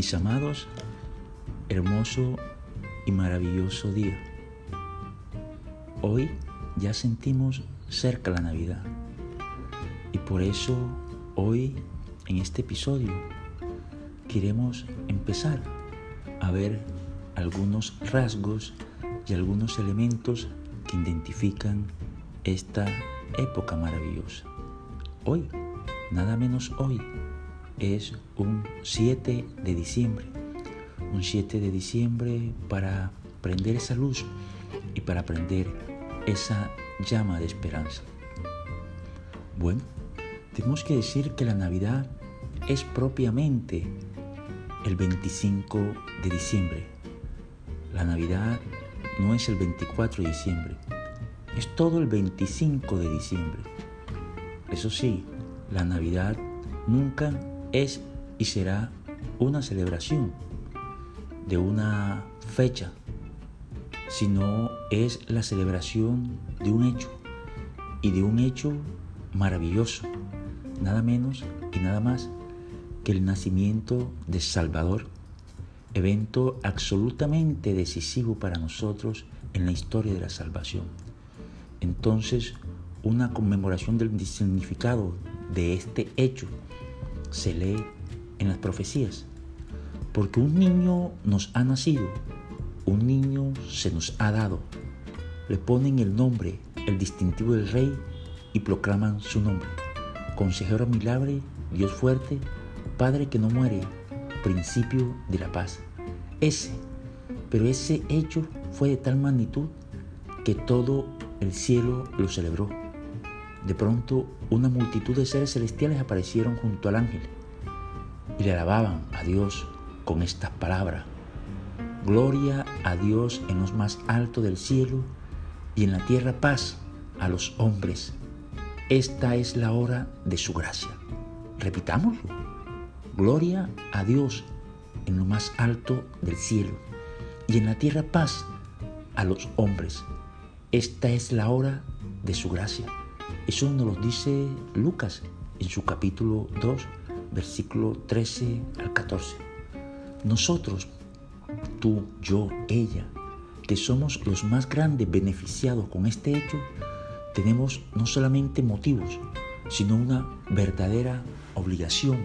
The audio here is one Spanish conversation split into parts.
Mis amados, hermoso y maravilloso día. Hoy ya sentimos cerca la Navidad y por eso hoy en este episodio queremos empezar a ver algunos rasgos y algunos elementos que identifican esta época maravillosa. Hoy, nada menos hoy, es un 7 de diciembre. Un 7 de diciembre para prender esa luz y para prender esa llama de esperanza. Bueno, tenemos que decir que la Navidad es propiamente el 25 de diciembre. La Navidad no es el 24 de diciembre, es todo el 25 de diciembre. Eso sí, la Navidad nunca es y será una celebración de una fecha, sino es la celebración de un hecho y de un hecho maravilloso, nada menos y nada más que el nacimiento de Salvador, evento absolutamente decisivo para nosotros en la historia de la salvación. Entonces, una conmemoración del significado de este hecho se lee en las profecías. Porque un niño nos ha nacido, un niño se nos ha dado. Le ponen el nombre, el distintivo del rey y proclaman su nombre. Consejero milagre, Dios fuerte, Padre que no muere, principio de la paz. Ese, pero ese hecho fue de tal magnitud que todo el cielo lo celebró. De pronto, una multitud de seres celestiales aparecieron junto al ángel y le alababan a Dios con estas palabras. Gloria a Dios en los más altos del cielo y en la tierra paz a los hombres. Esta es la hora de su gracia. Repitámoslo. Gloria a Dios en lo más alto del cielo y en la tierra paz a los hombres. Esta es la hora de su gracia. Eso nos lo dice Lucas en su capítulo 2, versículo 13 al 14. Nosotros, tú, yo, ella, que somos los más grandes beneficiados con este hecho, tenemos no solamente motivos, sino una verdadera obligación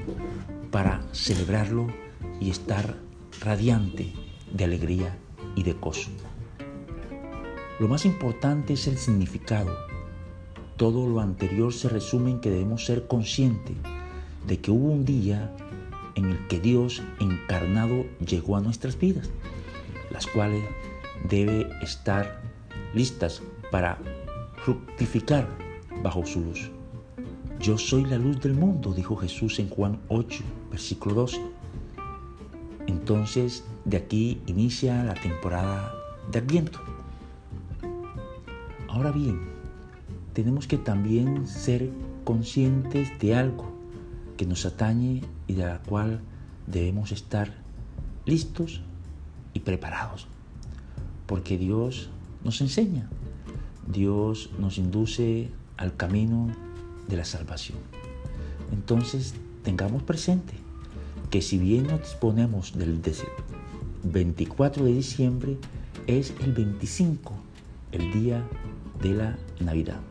para celebrarlo y estar radiante de alegría y de gozo. Lo más importante es el significado. Todo lo anterior se resume en que debemos ser conscientes de que hubo un día en el que Dios encarnado llegó a nuestras vidas, las cuales debe estar listas para fructificar bajo su luz. Yo soy la luz del mundo, dijo Jesús en Juan 8, versículo 12. Entonces, de aquí inicia la temporada de Adviento. Ahora bien, tenemos que también ser conscientes de algo que nos atañe y de la cual debemos estar listos y preparados. Porque Dios nos enseña, Dios nos induce al camino de la salvación. Entonces tengamos presente que si bien nos disponemos del 24 de diciembre, es el 25, el día de la Navidad.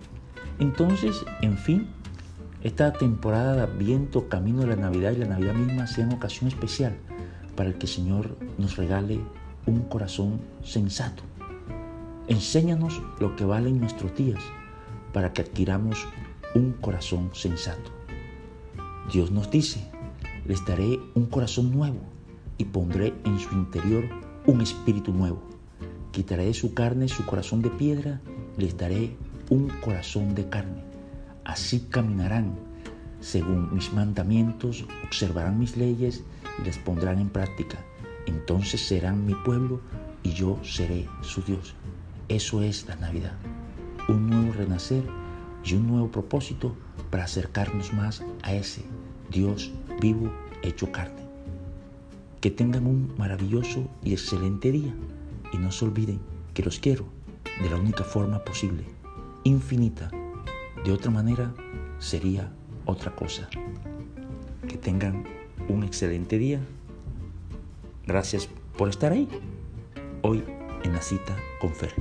Entonces, en fin, esta temporada de Adviento, camino de la Navidad y la Navidad misma sea una ocasión especial para que el Señor nos regale un corazón sensato. Enséñanos lo que valen nuestros días para que adquiramos un corazón sensato. Dios nos dice, les daré un corazón nuevo y pondré en su interior un espíritu nuevo. Quitaré de su carne su corazón de piedra les daré un corazón de carne Así caminarán según mis mandamientos, observarán mis leyes y las pondrán en práctica. Entonces serán mi pueblo y yo seré su Dios. Eso es la Navidad. Un nuevo renacer y un nuevo propósito para acercarnos más a ese Dios vivo hecho carne. Que tengan un maravilloso y excelente día y no se olviden que los quiero de la única forma posible, infinita de otra manera sería otra cosa. Que tengan un excelente día Gracias por estar ahí. Hoy en la cita con Fer.